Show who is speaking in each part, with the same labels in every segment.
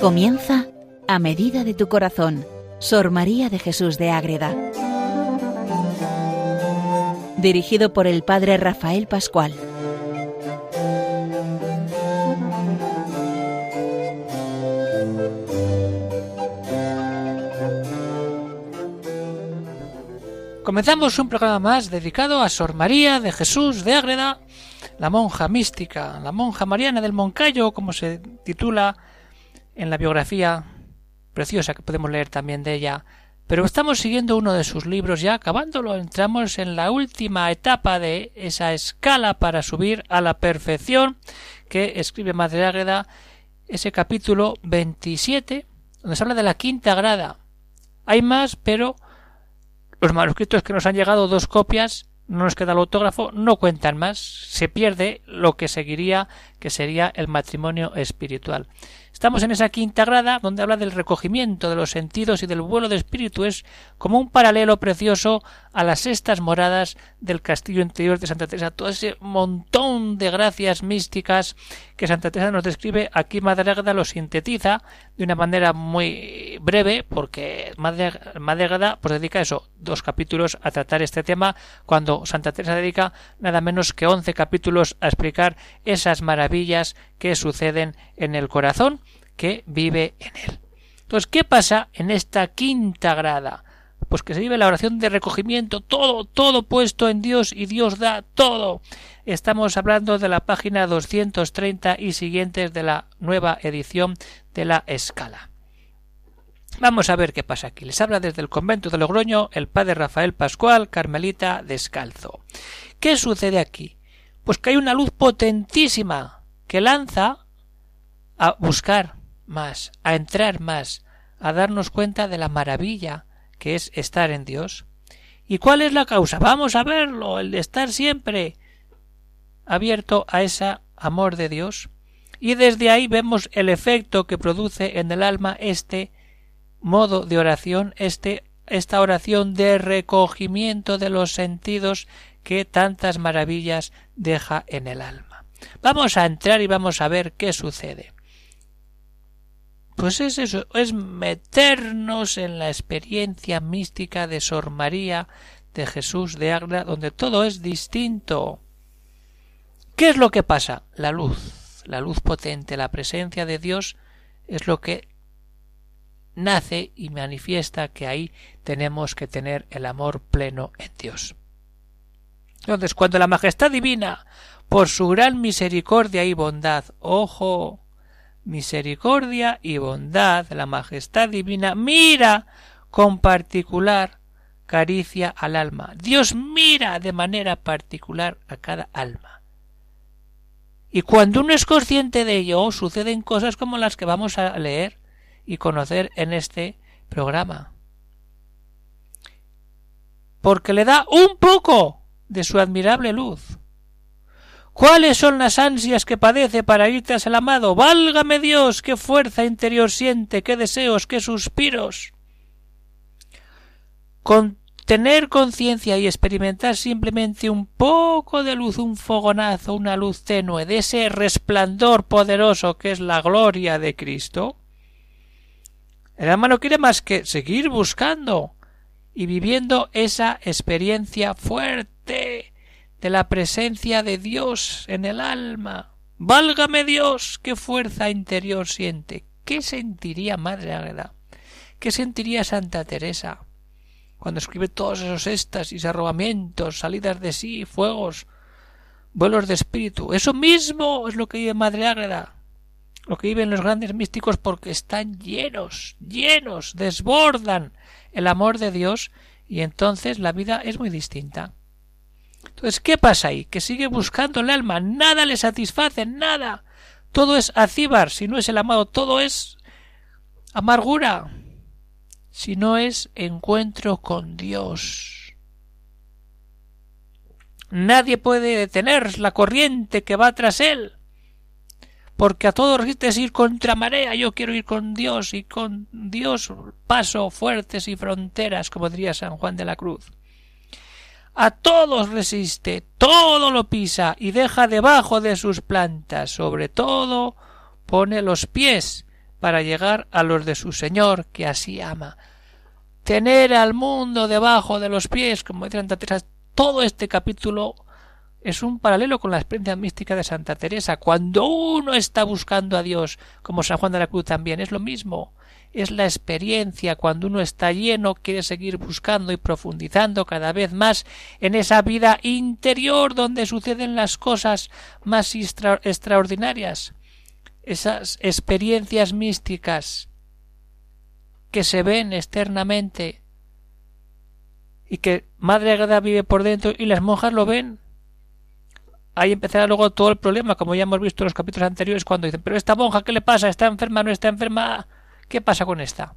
Speaker 1: Comienza a medida de tu corazón, Sor María de Jesús de Ágreda. Dirigido por el Padre Rafael Pascual.
Speaker 2: Comenzamos un programa más dedicado a Sor María de Jesús de Ágreda, la monja mística, la monja mariana del Moncayo, como se titula en la biografía preciosa que podemos leer también de ella, pero estamos siguiendo uno de sus libros ya acabándolo, entramos en la última etapa de esa escala para subir a la perfección que escribe Madre Ágreda, ese capítulo 27, donde se habla de la quinta grada. Hay más, pero los manuscritos que nos han llegado, dos copias, no nos queda el autógrafo, no cuentan más, se pierde lo que seguiría, que sería el matrimonio espiritual. Estamos en esa quinta grada donde habla del recogimiento de los sentidos y del vuelo de espíritu. Es como un paralelo precioso a las sextas moradas del castillo interior de Santa Teresa. Todo ese montón de gracias místicas que Santa Teresa nos describe, aquí Madre Ágada lo sintetiza de una manera muy breve, porque Ágada pues dedica eso, dos capítulos a tratar este tema, cuando Santa Teresa dedica nada menos que once capítulos a explicar esas maravillas que suceden en el corazón que vive en él. Entonces, ¿qué pasa en esta quinta grada? Pues que se vive la oración de recogimiento, todo, todo puesto en Dios y Dios da todo. Estamos hablando de la página 230 y siguientes de la nueva edición de la escala. Vamos a ver qué pasa aquí. Les habla desde el convento de Logroño el padre Rafael Pascual, Carmelita Descalzo. ¿Qué sucede aquí? Pues que hay una luz potentísima que lanza a buscar más, a entrar más, a darnos cuenta de la maravilla que es estar en Dios. ¿Y cuál es la causa? Vamos a verlo, el de estar siempre abierto a ese amor de Dios. Y desde ahí vemos el efecto que produce en el alma este modo de oración, este, esta oración de recogimiento de los sentidos que tantas maravillas deja en el alma. Vamos a entrar y vamos a ver qué sucede. Pues es eso, es meternos en la experiencia mística de Sor María de Jesús de Ágreda, donde todo es distinto. ¿Qué es lo que pasa? La luz, la luz potente, la presencia de Dios es lo que nace y manifiesta que ahí tenemos que tener el amor pleno en Dios. Entonces, cuando la majestad divina, por su gran misericordia y bondad, ojo, misericordia y bondad, la majestad divina, mira con particular caricia al alma. Dios mira de manera particular a cada alma. Y cuando uno es consciente de ello, suceden cosas como las que vamos a leer y conocer en este programa. Porque le da un poco de su admirable luz ¿Cuáles son las ansias que padece para ir tras el amado? Válgame Dios, qué fuerza interior siente, qué deseos, qué suspiros. Con tener conciencia y experimentar simplemente un poco de luz, un fogonazo, una luz tenue, de ese resplandor poderoso que es la gloria de Cristo, el alma no quiere más que seguir buscando y viviendo esa experiencia fuerte de la presencia de Dios en el alma. Válgame Dios, qué fuerza interior siente. ¿Qué sentiría Madre Águeda? ¿Qué sentiría Santa Teresa? Cuando escribe todos esos éxtasis, arrobamientos, salidas de sí, fuegos, vuelos de espíritu. Eso mismo es lo que vive Madre Ágreda, lo que viven los grandes místicos porque están llenos, llenos, desbordan el amor de Dios y entonces la vida es muy distinta. Entonces, ¿qué pasa ahí? Que sigue buscando el alma, nada le satisface, nada. Todo es acíbar, si no es el amado, todo es amargura, si no es encuentro con Dios. Nadie puede detener la corriente que va tras él, porque a todos es ir contra marea. Yo quiero ir con Dios y con Dios paso fuertes y fronteras, como diría San Juan de la Cruz a todos resiste, todo lo pisa y deja debajo de sus plantas, sobre todo pone los pies, para llegar a los de su Señor, que así ama. Tener al mundo debajo de los pies, como dice Teresa, todo este capítulo es un paralelo con la experiencia mística de Santa Teresa. Cuando uno está buscando a Dios, como San Juan de la Cruz también, es lo mismo. Es la experiencia cuando uno está lleno, quiere seguir buscando y profundizando cada vez más en esa vida interior donde suceden las cosas más extraordinarias. Esas experiencias místicas que se ven externamente y que Madre Agreda vive por dentro y las monjas lo ven ahí empezará luego todo el problema, como ya hemos visto en los capítulos anteriores, cuando dicen, pero esta monja, ¿qué le pasa? ¿Está enferma? ¿No está enferma? ¿Qué pasa con esta?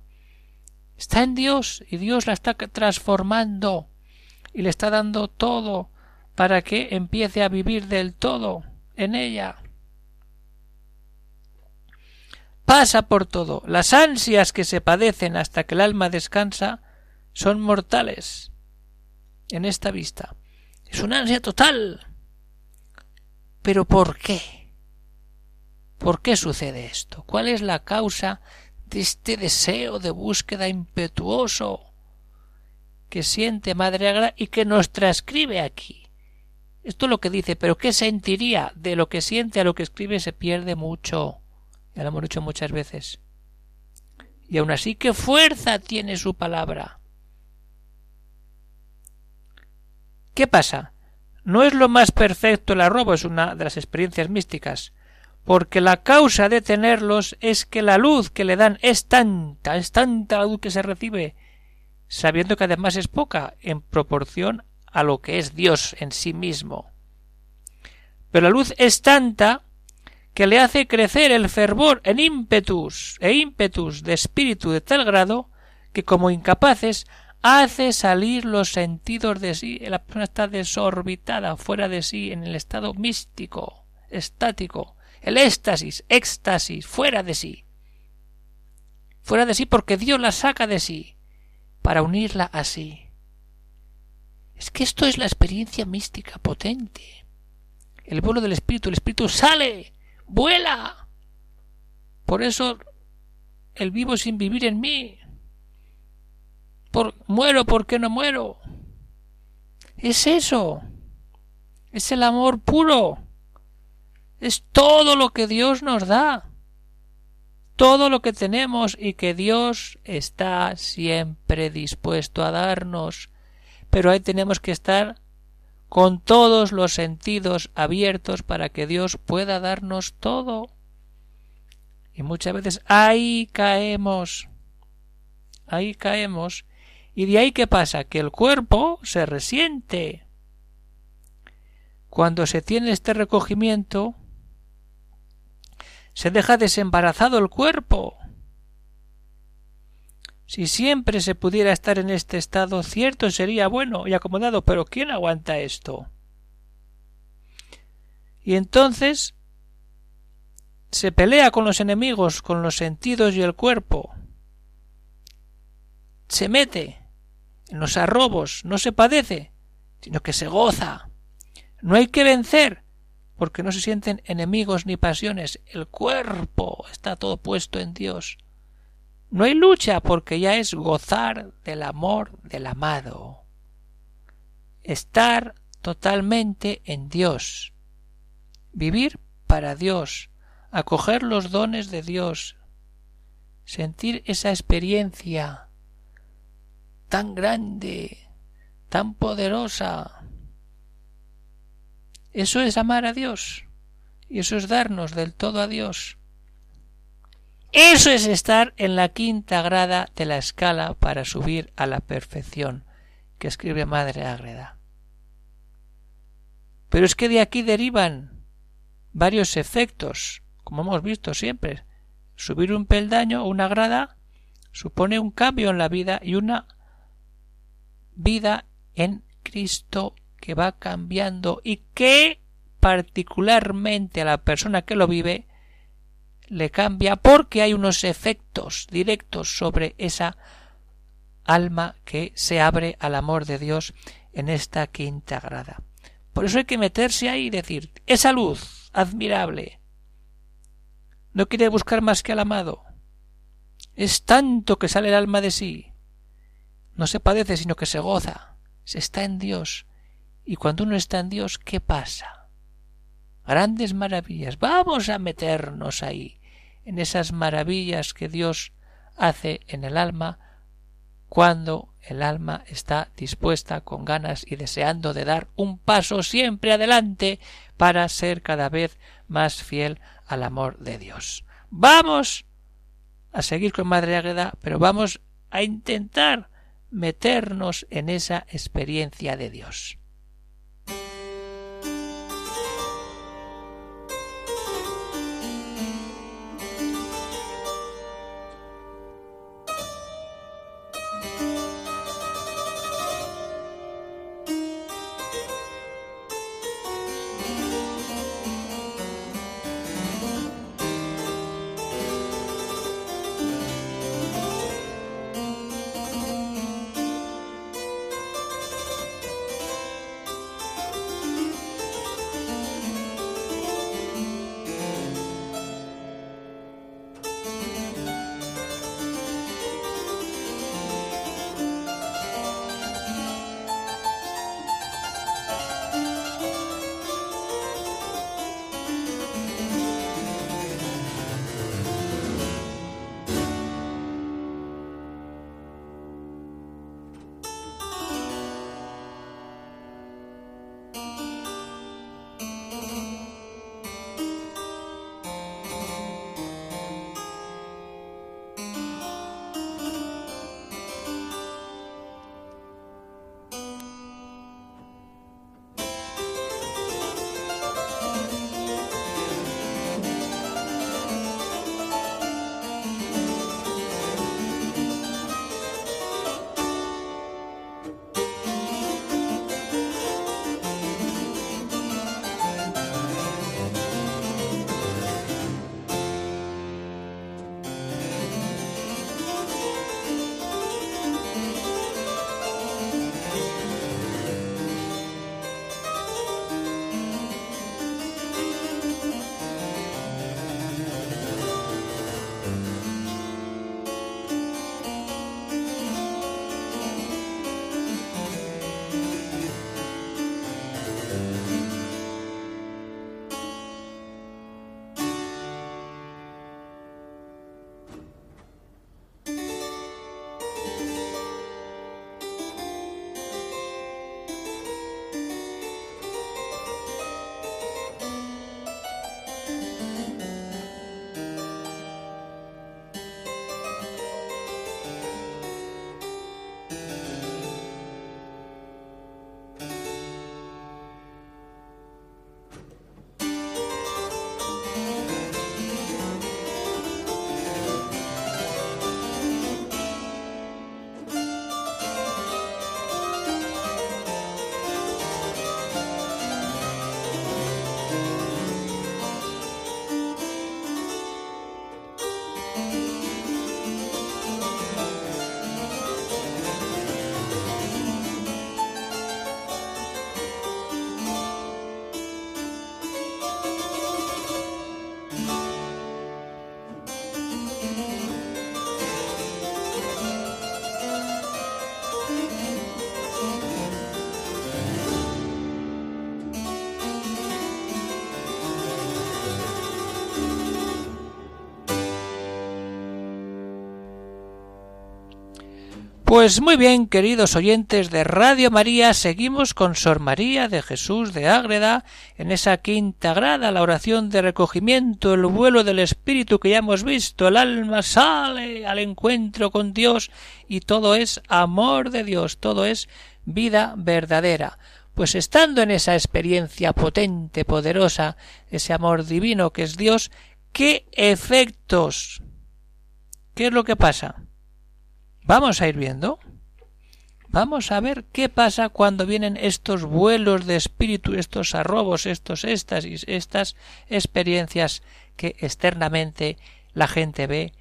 Speaker 2: Está en Dios y Dios la está transformando y le está dando todo para que empiece a vivir del todo en ella. Pasa por todo. Las ansias que se padecen hasta que el alma descansa son mortales en esta vista. Es una ansia total pero ¿por qué? ¿Por qué sucede esto? ¿Cuál es la causa de este deseo de búsqueda impetuoso que siente Madre Agra y que nos transcribe aquí? Esto es lo que dice, pero ¿qué sentiría? De lo que siente a lo que escribe se pierde mucho. Ya lo hemos dicho muchas veces. Y aun así, ¿qué fuerza tiene su palabra? ¿Qué pasa? No es lo más perfecto el arrobo, es una de las experiencias místicas, porque la causa de tenerlos es que la luz que le dan es tanta, es tanta la luz que se recibe, sabiendo que además es poca en proporción a lo que es Dios en sí mismo. Pero la luz es tanta que le hace crecer el fervor en ímpetus e ímpetus de espíritu de tal grado que como incapaces hace salir los sentidos de sí, la persona está desorbitada, fuera de sí, en el estado místico, estático, el éxtasis, éxtasis, fuera de sí. Fuera de sí porque Dios la saca de sí, para unirla a sí. Es que esto es la experiencia mística potente. El vuelo del espíritu, el espíritu sale, vuela. Por eso el vivo sin vivir en mí, muero porque no muero. Es eso. Es el amor puro. Es todo lo que Dios nos da. Todo lo que tenemos y que Dios está siempre dispuesto a darnos. Pero ahí tenemos que estar con todos los sentidos abiertos para que Dios pueda darnos todo. Y muchas veces ahí caemos. Ahí caemos y de ahí qué pasa? Que el cuerpo se resiente. Cuando se tiene este recogimiento, se deja desembarazado el cuerpo. Si siempre se pudiera estar en este estado, cierto sería bueno y acomodado, pero ¿quién aguanta esto? Y entonces se pelea con los enemigos, con los sentidos y el cuerpo. Se mete en los arrobos no se padece, sino que se goza. No hay que vencer, porque no se sienten enemigos ni pasiones. El cuerpo está todo puesto en Dios. No hay lucha, porque ya es gozar del amor del amado. Estar totalmente en Dios. Vivir para Dios. Acoger los dones de Dios. Sentir esa experiencia tan grande, tan poderosa. Eso es amar a Dios y eso es darnos del todo a Dios. Eso es estar en la quinta grada de la escala para subir a la perfección, que escribe Madre Ágreda. Pero es que de aquí derivan varios efectos, como hemos visto siempre. Subir un peldaño o una grada supone un cambio en la vida y una vida en Cristo que va cambiando y que particularmente a la persona que lo vive le cambia porque hay unos efectos directos sobre esa alma que se abre al amor de Dios en esta quinta grada. Por eso hay que meterse ahí y decir, esa luz admirable, no quiere buscar más que al amado, Es tanto que sale el alma de sí. No se padece, sino que se goza. Se está en Dios. Y cuando uno está en Dios, ¿qué pasa? Grandes maravillas. Vamos a meternos ahí, en esas maravillas que Dios hace en el alma cuando el alma está dispuesta con ganas y deseando de dar un paso siempre adelante para ser cada vez más fiel al amor de Dios. Vamos a seguir con Madre Águeda, pero vamos a intentar meternos en esa experiencia de Dios. Pues muy bien, queridos oyentes de Radio María, seguimos con Sor María de Jesús de Ágreda en esa quinta grada, la oración de recogimiento, el vuelo del Espíritu que ya hemos visto, el alma sale al encuentro con Dios y todo es amor de Dios, todo es vida verdadera. Pues estando en esa experiencia potente, poderosa, ese amor divino que es Dios, ¿qué efectos? ¿Qué es lo que pasa? Vamos a ir viendo. Vamos a ver qué pasa cuando vienen estos vuelos de espíritu, estos arrobos, estos éxtasis, estas experiencias que externamente la gente ve.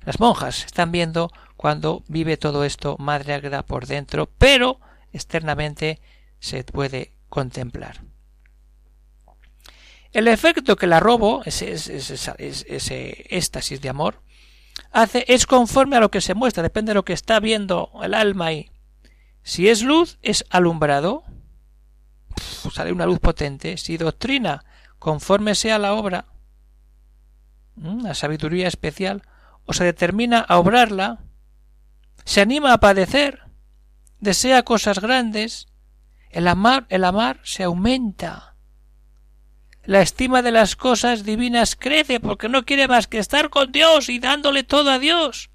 Speaker 2: Las monjas están viendo cuando vive todo esto Madre Ágreda por dentro, pero externamente se puede contemplar. El efecto que el arrobo, ese, ese, ese éxtasis de amor, hace es conforme a lo que se muestra, depende de lo que está viendo el alma ahí. Si es luz, es alumbrado, sale una luz potente. Si doctrina, conforme sea la obra, la sabiduría especial, o se determina a obrarla, se anima a padecer, desea cosas grandes, el amar, el amar se aumenta. La estima de las cosas divinas crece porque no quiere más que estar con Dios y dándole todo a Dios.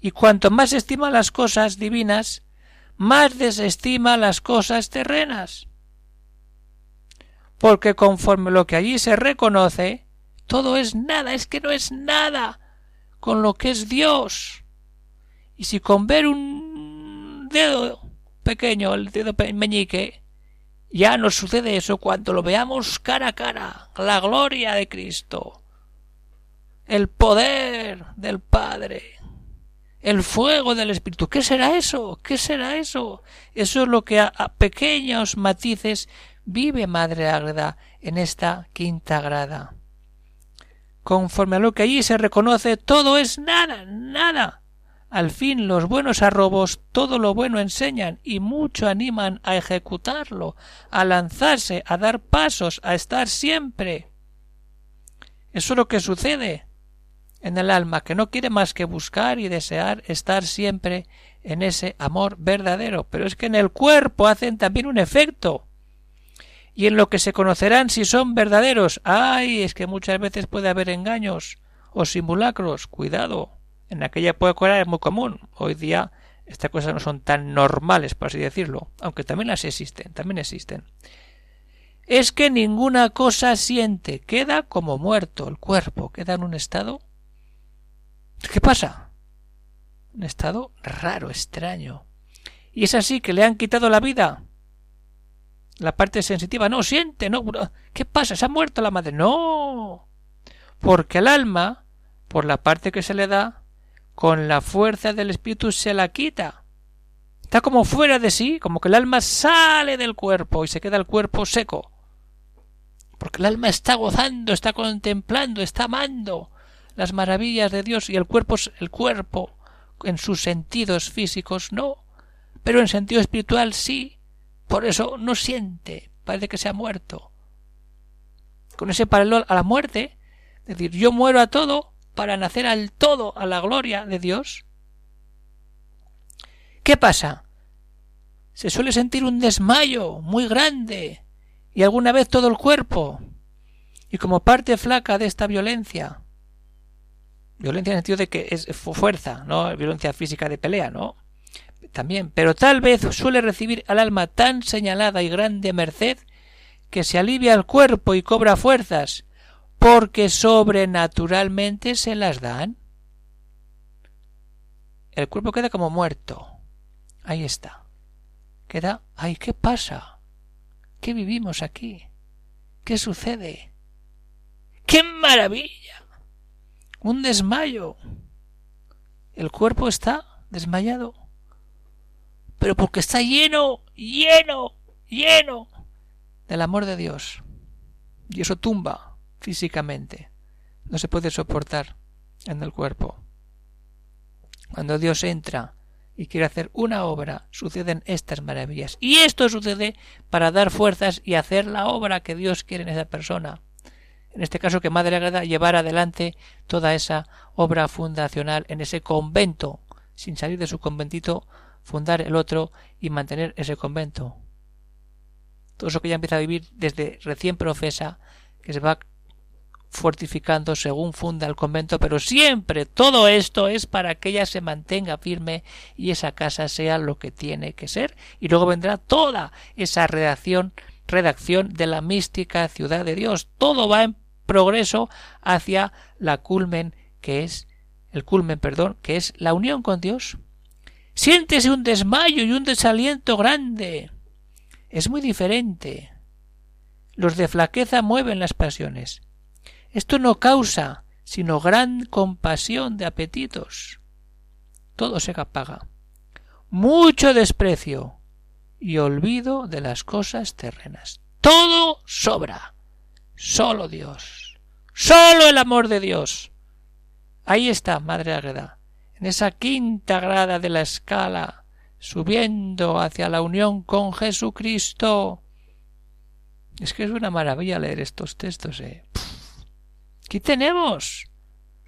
Speaker 2: Y cuanto más estima las cosas divinas, más desestima las cosas terrenas. Porque conforme lo que allí se reconoce, todo es nada, es que no es nada con lo que es Dios. Y si con ver un dedo pequeño, el dedo meñique, ya nos sucede eso cuando lo veamos cara a cara, la gloria de Cristo, el poder del Padre, el fuego del Espíritu. ¿Qué será eso? ¿Qué será eso? Eso es lo que a, pequeños matices vive Madre Ágreda en esta quinta grada. Conforme a lo que allí se reconoce, todo es nada, nada. Al fin los buenos arrobos todo lo bueno enseñan y mucho animan a ejecutarlo, a lanzarse, a dar pasos, a estar siempre. Eso es lo que sucede en el alma, que no quiere más que buscar y desear estar siempre en ese amor verdadero. Pero es que en el cuerpo hacen también un efecto. Y en lo que se conocerán si son verdaderos. ay, es que muchas veces puede haber engaños o simulacros. Cuidado en aquella época era muy común. Hoy día estas cosas no son tan normales, por así decirlo, aunque también las existen, también existen. Es que ninguna cosa siente, queda como muerto el cuerpo, queda en un estado. ¿Qué pasa? Un estado raro, extraño. Y es así que le han quitado la vida. La parte sensitiva no siente, no. ¿Qué pasa? ¿Se ha muerto la madre? No. Porque el alma, por la parte que se le da, con la fuerza del espíritu se la quita. Está como fuera de sí, como que el alma sale del cuerpo y se queda el cuerpo seco. Porque el alma está gozando, está contemplando, está amando las maravillas de Dios y el cuerpo el cuerpo en sus sentidos físicos no, pero en sentido espiritual sí. Por eso no siente, parece que se ha muerto. Con ese paralelo a la muerte, decir, yo muero a todo, para nacer al todo a la gloria de Dios? ¿Qué pasa? Se suele sentir un desmayo muy grande y alguna vez todo el cuerpo. Y como parte flaca de esta violencia, violencia en el sentido de que es fuerza, no violencia física de pelea, ¿no? También, pero tal vez suele recibir al alma tan señalada y grande merced que se alivia el cuerpo y cobra fuerzas porque sobrenaturalmente se las dan. El cuerpo queda como muerto. Ahí está. Queda, ay, ¿qué pasa? ¿Qué vivimos aquí? ¿Qué sucede? ¡Qué maravilla! Un desmayo. El cuerpo está desmayado. Pero porque está lleno, lleno, lleno del amor de Dios. Y eso tumba físicamente. No se puede soportar en el cuerpo. Cuando Dios entra y quiere hacer una obra, suceden estas maravillas. Y esto sucede para dar fuerzas y hacer la obra que Dios quiere en esa persona. En este caso, que Madre Agrada llevar adelante toda esa obra fundacional en ese convento, sin salir de su conventito, fundar el otro y mantener ese convento. Todo eso que ella empieza a vivir desde recién profesa, que se va fortificando según funda el convento, pero siempre todo esto es para que ella se mantenga firme y esa casa sea lo que tiene que ser. Y luego vendrá toda esa redacción, redacción de la mística ciudad de Dios. Todo va en progreso hacia la culmen que es el culmen, perdón, que es la unión con Dios. Siéntese un desmayo y un desaliento grande. Es muy diferente. Los de flaqueza mueven las pasiones esto no causa sino gran compasión de apetitos. Todo se apaga. Mucho desprecio y olvido de las cosas terrenas. Todo sobra. Solo Dios. Solo el amor de Dios. Ahí está, Madre Ágreda, en esa quinta grada de la escala, subiendo hacia la unión con Jesucristo. Es que es una maravilla leer estos textos, ¿eh? ¿Qué tenemos?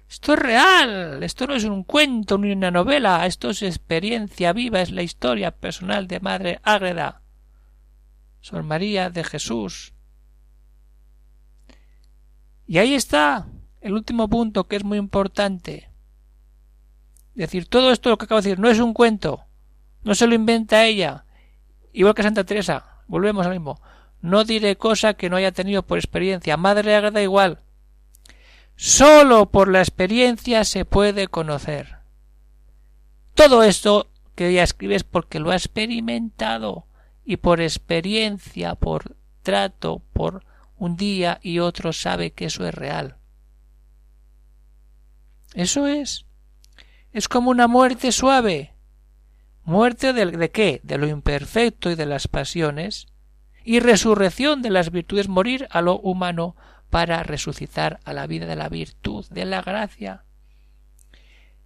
Speaker 2: Esto es real, esto no es un cuento ni una novela, esto es experiencia viva, es la historia personal de Madre Ágreda. Sor María de Jesús. Y ahí está el último punto que es muy importante. Es decir, todo esto lo que acabo de decir no es un cuento, no se lo inventa ella. Igual que Santa Teresa, volvemos al mismo. No diré cosa que no haya tenido por experiencia. Madre agrada igual. Solo por la experiencia se puede conocer. Todo esto que ella escribe es porque lo ha experimentado y por experiencia, por trato, por un día y otro sabe que eso es real. Eso es. Es como una muerte suave. Muerte de, de qué? De lo imperfecto y de las pasiones, y resurrección de las virtudes, morir a lo humano para resucitar a la vida de la virtud, de la gracia.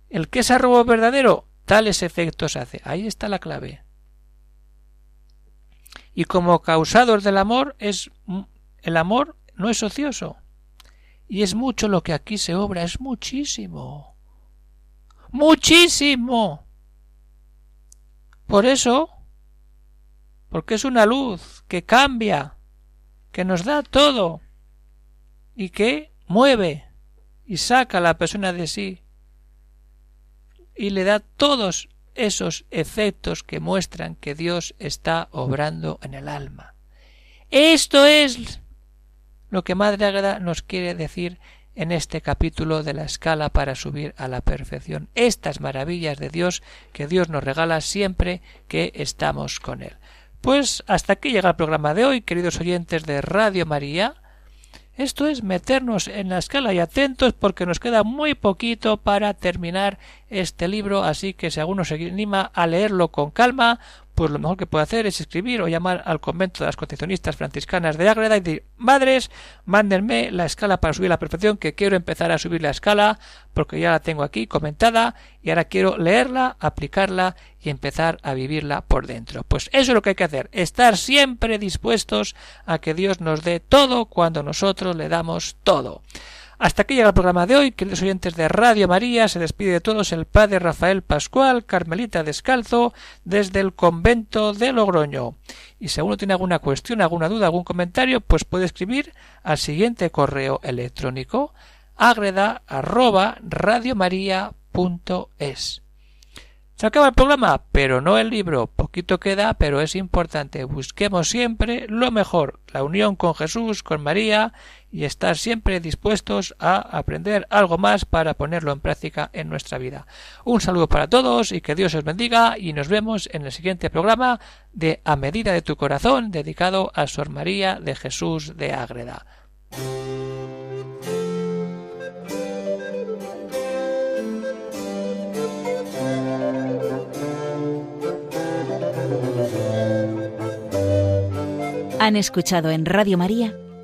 Speaker 2: El que es arrobo verdadero, tales efectos hace. Ahí está la clave y como causador del amor es el amor no es ocioso y es mucho lo que aquí se obra es muchísimo muchísimo por eso porque es una luz que cambia que nos da todo y que mueve y saca a la persona de sí y le da todos esos efectos que muestran que Dios está obrando en el alma. Esto es lo que Madre Ágreda nos quiere decir en este capítulo de la escala para subir a la perfección. Estas maravillas de Dios que Dios nos regala siempre que estamos con Él. Pues hasta aquí llega el programa de hoy, queridos oyentes de Radio María. Esto es meternos en la escala y atentos porque nos queda muy poquito para terminar este libro, así que si alguno se anima a leerlo con calma, pues lo mejor que puede hacer es escribir o llamar al convento de las concepcionistas franciscanas de Ágreda y decir madres, mándenme la escala para subir la perfección, que quiero empezar a subir la escala, porque ya la tengo aquí comentada, y ahora quiero leerla, aplicarla y empezar a vivirla por dentro. Pues eso es lo que hay que hacer, estar siempre dispuestos a que Dios nos dé todo cuando nosotros le damos todo. Hasta aquí llega el programa de hoy, queridos oyentes de Radio María, se despide de todos el padre Rafael Pascual, Carmelita Descalzo, desde el convento de Logroño. Y si alguno tiene alguna cuestión, alguna duda, algún comentario, pues puede escribir al siguiente correo electrónico agreda arroba radiomaria.es. Se acaba el programa, pero no el libro. Poquito queda, pero es importante. Busquemos siempre lo mejor, la unión con Jesús, con María, y estar siempre dispuestos a aprender algo más para ponerlo en práctica en nuestra vida. Un saludo para todos y que Dios os bendiga y nos vemos en el siguiente programa de A medida de tu corazón dedicado a Sor María de Jesús de Ágreda.
Speaker 1: Han escuchado en Radio María